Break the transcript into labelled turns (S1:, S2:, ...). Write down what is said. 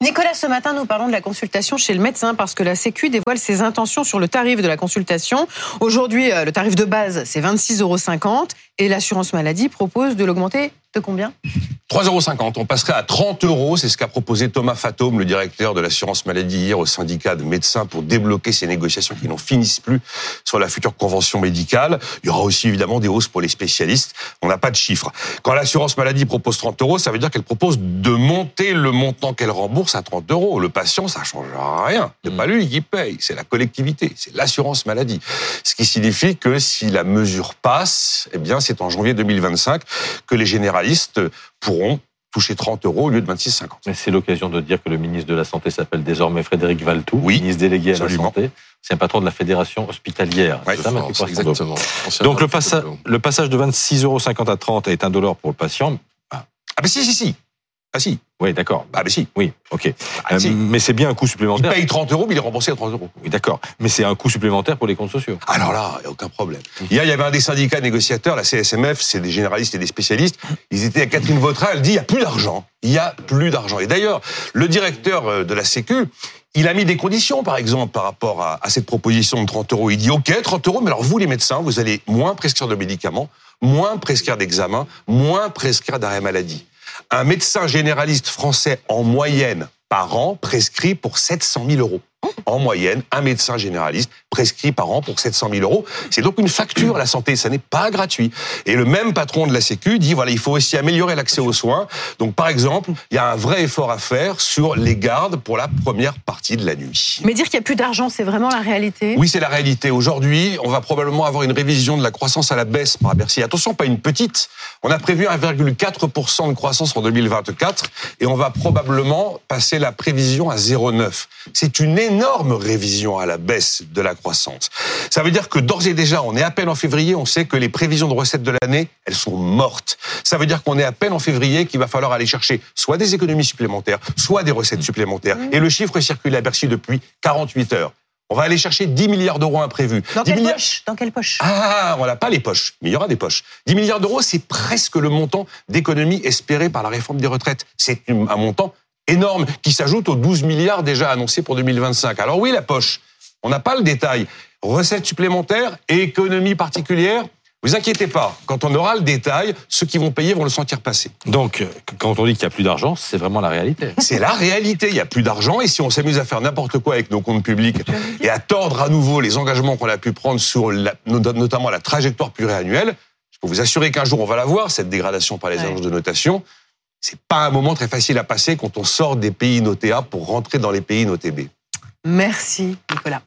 S1: Nicolas, ce matin, nous parlons de la consultation chez le médecin parce que la Sécu dévoile ses intentions sur le tarif de la consultation. Aujourd'hui, euh, le tarif de base, c'est 26,50 euros et l'assurance maladie propose de l'augmenter de combien?
S2: 3,50 euros. On passerait à 30 euros. C'est ce qu'a proposé Thomas Fatome, le directeur de l'assurance maladie, hier au syndicat de médecins pour débloquer ces négociations qui n'en finissent plus sur la future convention médicale. Il y aura aussi évidemment des hausses pour les spécialistes. On n'a pas de chiffres. Quand l'assurance maladie propose 30 euros, ça veut dire qu'elle propose de monter le montant qu'elle rembourse à 30 euros. Le patient, ça change rien. C'est
S3: Mm.
S2: pas lui qui paye, c'est la collectivité, c'est l'assurance maladie. Ce qui signifie que si la mesure passe, eh bien, c'est en janvier 2025 que les généralistes pourront toucher 30 euros au lieu de 26,50.
S3: Mais c'est l'occasion de dire que le ministre de la Santé s'appelle désormais Frédéric Valtou,
S2: Oui,
S3: ministre délégué à
S2: absolument.
S3: la Santé. C'est un patron de la fédération hospitalière.
S2: Ouais,
S3: c'est ça, Mathieu
S4: France,
S3: Croissant
S4: exactement.
S3: Donc le,
S4: patron
S3: passa-
S4: de-
S3: le passage de 26,50 euros à 30 est indolore pour le patient.
S2: Ah, ben si, si, si. Ah, si.
S3: Oui, d'accord.
S2: Ah, ben si.
S3: Oui, ok.
S2: Ah,
S3: Euh,
S2: si.
S3: mais c'est bien un coût
S2: Il
S3: supplémentaire.
S2: paye 30 euros, mais il est remboursé à 30 euros.
S3: Oui, d'accord. Mais c'est un coût supplémentaire pour les comptes sociaux.
S2: Alors là, il aucun problème. Hier, il y avait un des syndicats négociateurs, la CSMF, c'est des généralistes et des spécialistes. Ils étaient à Catherine Vautrin, elle dit il n'y a plus d'argent. Il n'y a plus d'argent. Et d'ailleurs, le directeur euh, de la Sécu, il a mis des conditions, par exemple, par rapport à, à cette proposition de 30 euros. Il dit OK, 30 euros, mais alors vous, les médecins, vous allez moins prescrire de médicaments, moins prescrire d'examens, moins prescrire d'arrêt maladie. Un médecin généraliste français, en moyenne, par an, prescrit pour 700 000 euros. En moyenne, un médecin généraliste prescrit par an pour 700 000 euros. C'est donc une facture à la santé, ça n'est pas gratuit. Et le même patron de la Sécu dit, voilà, il faut aussi améliorer l'accès aux soins. Donc, par exemple, il y a un vrai effort à faire sur les gardes pour la première partie de la nuit.
S1: Mais dire qu'il n'y a plus d'argent, c'est vraiment la réalité?
S2: Oui, c'est la réalité. Aujourd'hui, on va probablement avoir une révision de la croissance à la baisse par Bercy. Attention, pas une petite. On a prévu 1,4% de croissance en 2024 et on va probablement passer la prévision à 0,9. C'est une énorme révision à la baisse de la croissance. Ça veut dire que d'ores et déjà, on est à peine en février, on sait que les prévisions de recettes de l'année, elles sont mortes. Ça veut dire qu'on est à peine en février qu'il va falloir aller chercher soit des économies supplémentaires, soit des recettes supplémentaires. Et le chiffre circule à Bercy depuis 48 heures. On va aller chercher 10 milliards d'euros imprévus.
S1: Dans
S2: 10
S1: quelle
S2: milliards-
S1: poche? Dans quelle poche?
S2: Ah, on n'a pas les poches, mais il y aura des poches. 10 milliards d'euros, c'est presque le montant d'économie espéré par la réforme des retraites. C'est un montant énorme qui s'ajoute aux 12 milliards déjà annoncés pour 2025. Alors oui, la poche, on n'a pas le détail. Recettes supplémentaires et économie particulière, vous inquiétez pas, quand on aura le détail, ceux qui vont payer vont le sentir passer.
S3: Donc, euh, quand on dit qu'il n'y a plus d'argent, c'est vraiment la réalité.
S2: C'est la réalité. Il n'y a plus d'argent. Et si on s'amuse à faire n'importe quoi avec nos comptes publics et à tordre à nouveau les engagements qu'on a pu prendre sur la- not- notamment la trajectoire pluriannuelle, je peux vous assurer qu'un jour on va la voir, cette dégradation par les
S1: Ouais.
S2: agences de notation. C'est pas un moment très facile à passer quand on sort des pays notés A pour rentrer dans les pays notés B.
S1: Merci, Nicolas.